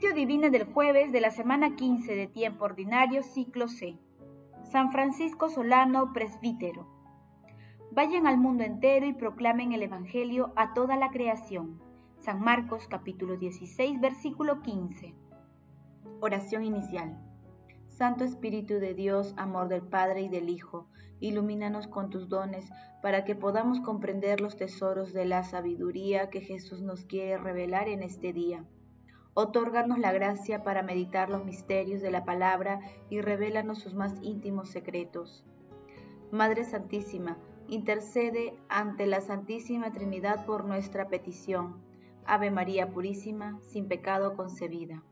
Lectio Divina del jueves de la semana 15 de tiempo ordinario, ciclo C. San Francisco Solano, presbítero. Vayan al mundo entero y proclamen el Evangelio a toda la creación. San Marcos capítulo 16, versículo 15. Oración inicial. Santo Espíritu de Dios, amor del Padre y del Hijo, ilumínanos con tus dones para que podamos comprender los tesoros de la sabiduría que Jesús nos quiere revelar en este día Otórganos la gracia para meditar los misterios de la palabra y revélanos sus más íntimos secretos. Madre Santísima, intercede ante la Santísima Trinidad por nuestra petición. Ave María Purísima, sin pecado concebida.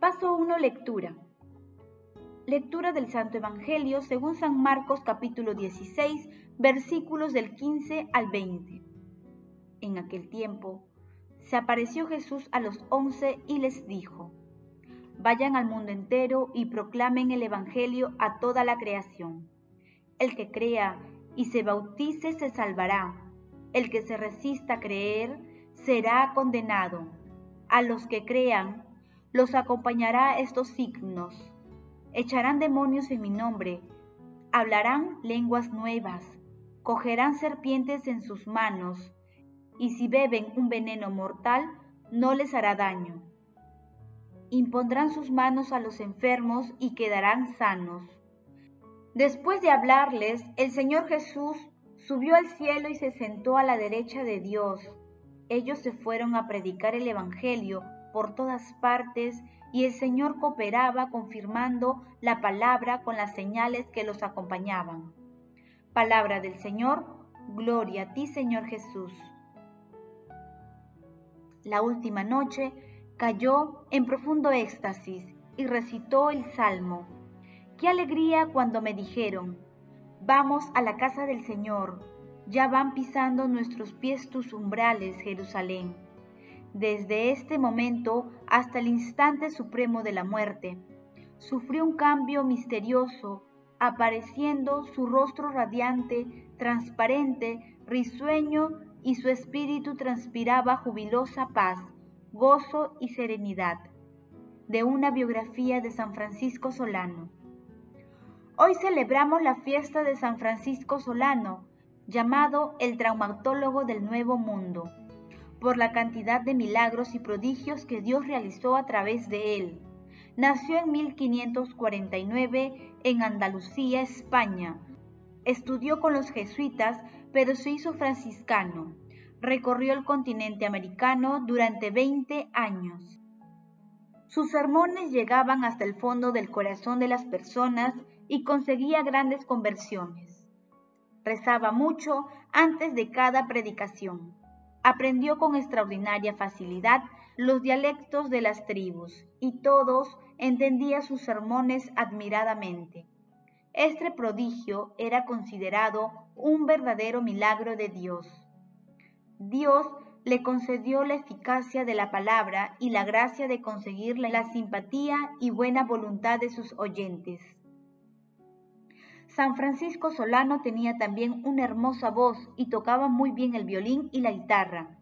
Paso 1. Lectura. Lectura del Santo Evangelio según San Marcos capítulo 16, versículos del 15 al 20. En aquel tiempo, se apareció Jesús a los once y les dijo, Vayan al mundo entero y proclamen el Evangelio a toda la creación. El que crea y se bautice se salvará. El que se resista a creer será condenado. A los que crean los acompañará estos signos. Echarán demonios en mi nombre, hablarán lenguas nuevas, cogerán serpientes en sus manos y si beben un veneno mortal, no les hará daño. Impondrán sus manos a los enfermos y quedarán sanos. Después de hablarles, el Señor Jesús subió al cielo y se sentó a la derecha de Dios. Ellos se fueron a predicar el Evangelio por todas partes y el Señor cooperaba confirmando la palabra con las señales que los acompañaban. Palabra del Señor, gloria a ti Señor Jesús la última noche, cayó en profundo éxtasis y recitó el salmo. Qué alegría cuando me dijeron, vamos a la casa del Señor, ya van pisando nuestros pies tus umbrales, Jerusalén. Desde este momento hasta el instante supremo de la muerte, sufrió un cambio misterioso, apareciendo su rostro radiante, transparente, risueño y su espíritu transpiraba jubilosa paz, gozo y serenidad. De una biografía de San Francisco Solano. Hoy celebramos la fiesta de San Francisco Solano, llamado el traumatólogo del Nuevo Mundo, por la cantidad de milagros y prodigios que Dios realizó a través de él. Nació en 1549 en Andalucía, España. Estudió con los jesuitas pero se hizo franciscano. Recorrió el continente americano durante 20 años. Sus sermones llegaban hasta el fondo del corazón de las personas y conseguía grandes conversiones. Rezaba mucho antes de cada predicación. Aprendió con extraordinaria facilidad los dialectos de las tribus y todos entendían sus sermones admiradamente. Este prodigio era considerado un verdadero milagro de Dios. Dios le concedió la eficacia de la palabra y la gracia de conseguir la simpatía y buena voluntad de sus oyentes. San Francisco Solano tenía también una hermosa voz y tocaba muy bien el violín y la guitarra,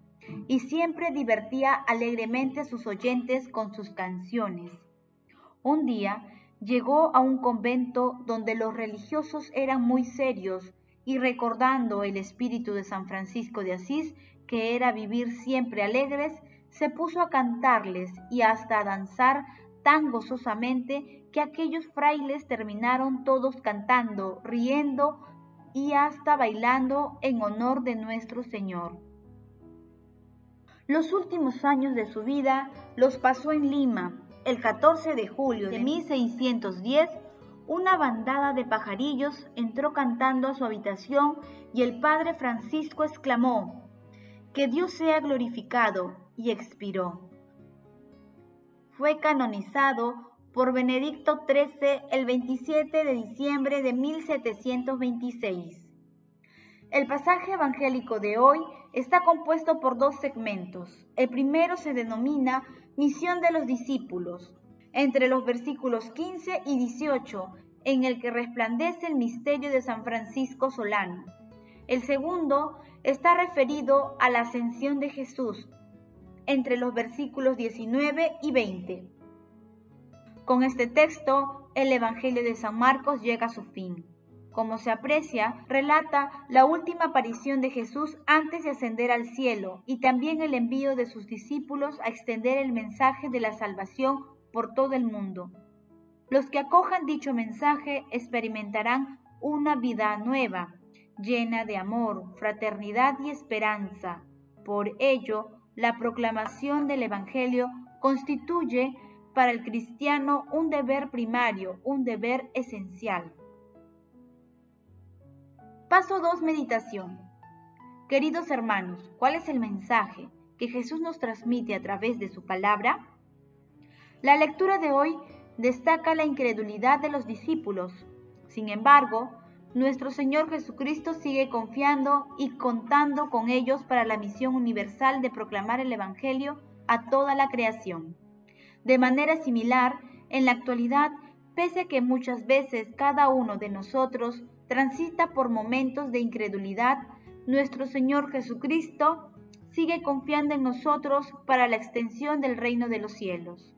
y siempre divertía alegremente a sus oyentes con sus canciones. Un día llegó a un convento donde los religiosos eran muy serios y recordando el espíritu de San Francisco de Asís, que era vivir siempre alegres, se puso a cantarles y hasta a danzar tan gozosamente que aquellos frailes terminaron todos cantando, riendo y hasta bailando en honor de nuestro Señor. Los últimos años de su vida los pasó en Lima, el 14 de julio de 1610, una bandada de pajarillos entró cantando a su habitación y el padre Francisco exclamó, Que Dios sea glorificado, y expiró. Fue canonizado por Benedicto XIII el 27 de diciembre de 1726. El pasaje evangélico de hoy está compuesto por dos segmentos. El primero se denomina Misión de los discípulos, entre los versículos 15 y 18, en el que resplandece el misterio de San Francisco Solano. El segundo está referido a la ascensión de Jesús, entre los versículos 19 y 20. Con este texto, el Evangelio de San Marcos llega a su fin. Como se aprecia, relata la última aparición de Jesús antes de ascender al cielo y también el envío de sus discípulos a extender el mensaje de la salvación por todo el mundo. Los que acojan dicho mensaje experimentarán una vida nueva, llena de amor, fraternidad y esperanza. Por ello, la proclamación del Evangelio constituye para el cristiano un deber primario, un deber esencial. Paso 2. Meditación. Queridos hermanos, ¿cuál es el mensaje que Jesús nos transmite a través de su palabra? La lectura de hoy destaca la incredulidad de los discípulos. Sin embargo, nuestro Señor Jesucristo sigue confiando y contando con ellos para la misión universal de proclamar el Evangelio a toda la creación. De manera similar, en la actualidad, pese a que muchas veces cada uno de nosotros transita por momentos de incredulidad, nuestro Señor Jesucristo sigue confiando en nosotros para la extensión del reino de los cielos.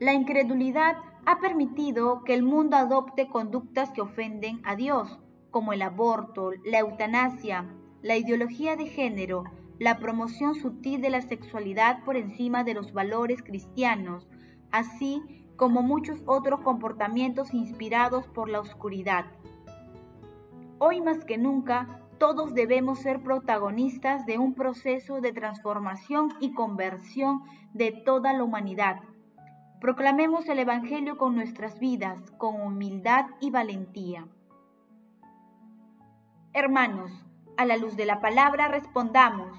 La incredulidad ha permitido que el mundo adopte conductas que ofenden a Dios, como el aborto, la eutanasia, la ideología de género, la promoción sutil de la sexualidad por encima de los valores cristianos, así como muchos otros comportamientos inspirados por la oscuridad. Hoy más que nunca, todos debemos ser protagonistas de un proceso de transformación y conversión de toda la humanidad. Proclamemos el Evangelio con nuestras vidas, con humildad y valentía. Hermanos, a la luz de la palabra respondamos,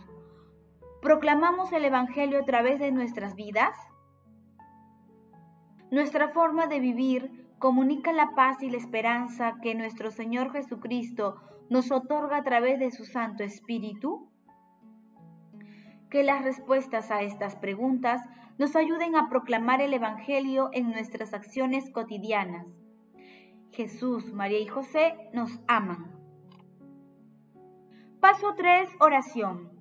¿Proclamamos el Evangelio a través de nuestras vidas? Nuestra forma de vivir comunica la paz y la esperanza que nuestro Señor Jesucristo nos otorga a través de su Santo Espíritu. Que las respuestas a estas preguntas nos ayuden a proclamar el Evangelio en nuestras acciones cotidianas. Jesús, María y José nos aman. Paso 3. Oración.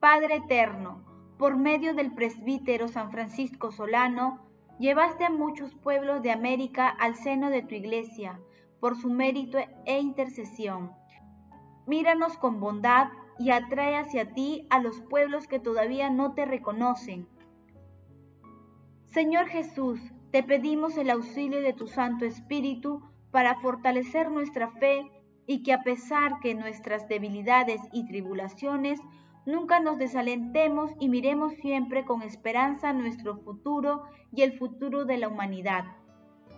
Padre eterno, por medio del presbítero San Francisco Solano, llevaste a muchos pueblos de América al seno de tu iglesia, por su mérito e intercesión. Míranos con bondad y atrae hacia ti a los pueblos que todavía no te reconocen. Señor Jesús, te pedimos el auxilio de tu Santo Espíritu para fortalecer nuestra fe y que a pesar que nuestras debilidades y tribulaciones Nunca nos desalentemos y miremos siempre con esperanza nuestro futuro y el futuro de la humanidad.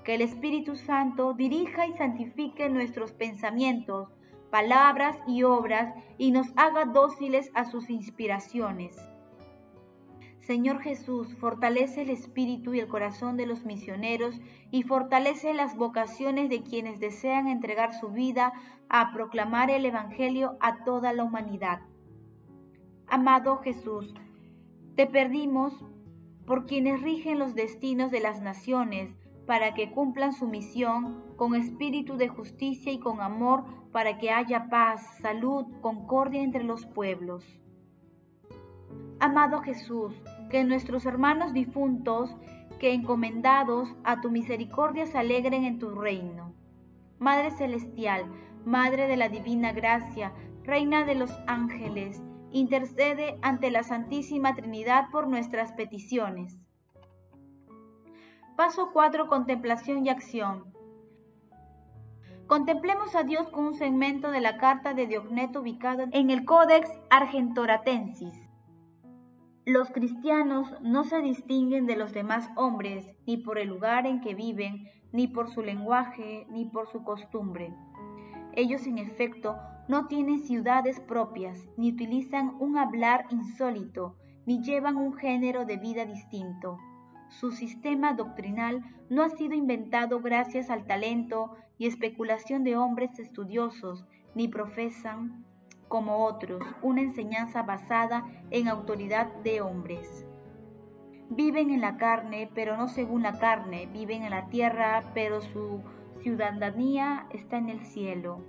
Que el Espíritu Santo dirija y santifique nuestros pensamientos, palabras y obras y nos haga dóciles a sus inspiraciones. Señor Jesús, fortalece el espíritu y el corazón de los misioneros y fortalece las vocaciones de quienes desean entregar su vida a proclamar el Evangelio a toda la humanidad. Amado Jesús, te perdimos por quienes rigen los destinos de las naciones para que cumplan su misión con espíritu de justicia y con amor para que haya paz, salud, concordia entre los pueblos. Amado Jesús, que nuestros hermanos difuntos, que encomendados a tu misericordia se alegren en tu reino. Madre Celestial, Madre de la Divina Gracia, Reina de los ángeles, intercede ante la Santísima Trinidad por nuestras peticiones. Paso 4. Contemplación y acción. Contemplemos a Dios con un segmento de la carta de Diogneto ubicado en el Codex Argentoratensis. Los cristianos no se distinguen de los demás hombres ni por el lugar en que viven, ni por su lenguaje, ni por su costumbre. Ellos en efecto no tienen ciudades propias, ni utilizan un hablar insólito, ni llevan un género de vida distinto. Su sistema doctrinal no ha sido inventado gracias al talento y especulación de hombres estudiosos, ni profesan, como otros, una enseñanza basada en autoridad de hombres. Viven en la carne, pero no según la carne, viven en la tierra, pero su ciudadanía está en el cielo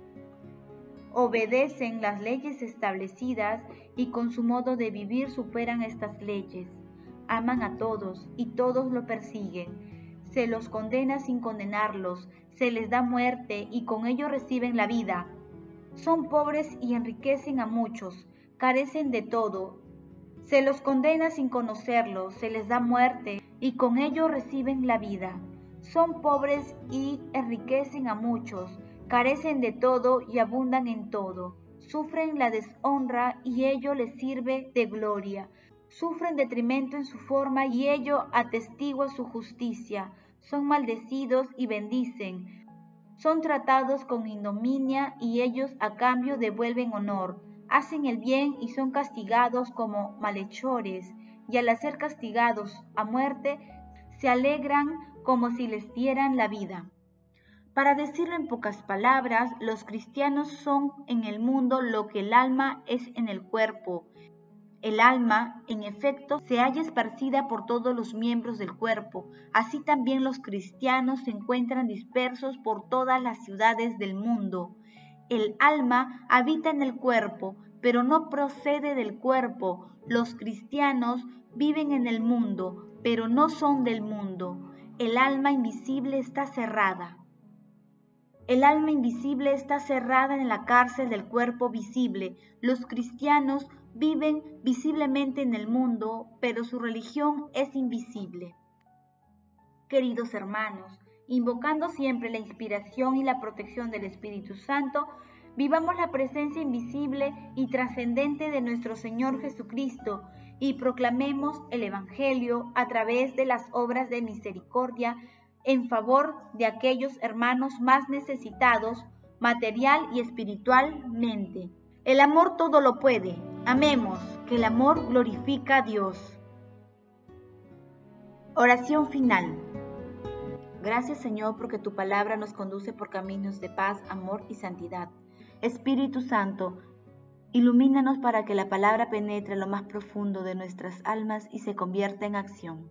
obedecen las leyes establecidas y con su modo de vivir superan estas leyes. Aman a todos y todos lo persiguen. Se los condena sin condenarlos, se les da muerte y con ello reciben la vida. Son pobres y enriquecen a muchos, carecen de todo. Se los condena sin conocerlos, se les da muerte y con ello reciben la vida. Son pobres y enriquecen a muchos, carecen de todo y abundan en todo. Sufren la deshonra y ello les sirve de gloria. Sufren detrimento en su forma y ello atestigua su justicia. Son maldecidos y bendicen. Son tratados con ignominia y ellos a cambio devuelven honor. Hacen el bien y son castigados como malhechores. Y al ser castigados a muerte, se alegran como si les dieran la vida. Para decirlo en pocas palabras, los cristianos son en el mundo lo que el alma es en el cuerpo. El alma, en efecto, se halla esparcida por todos los miembros del cuerpo. Así también los cristianos se encuentran dispersos por todas las ciudades del mundo. El alma habita en el cuerpo, pero no procede del cuerpo. Los cristianos viven en el mundo, pero no son del mundo. El alma invisible está cerrada. El alma invisible está cerrada en la cárcel del cuerpo visible. Los cristianos viven visiblemente en el mundo, pero su religión es invisible. Queridos hermanos, invocando siempre la inspiración y la protección del Espíritu Santo, vivamos la presencia invisible y trascendente de nuestro Señor Jesucristo y proclamemos el Evangelio a través de las obras de misericordia en favor de aquellos hermanos más necesitados material y espiritualmente. El amor todo lo puede. Amemos, que el amor glorifica a Dios. Oración final. Gracias Señor porque tu palabra nos conduce por caminos de paz, amor y santidad. Espíritu Santo, ilumínanos para que la palabra penetre lo más profundo de nuestras almas y se convierta en acción.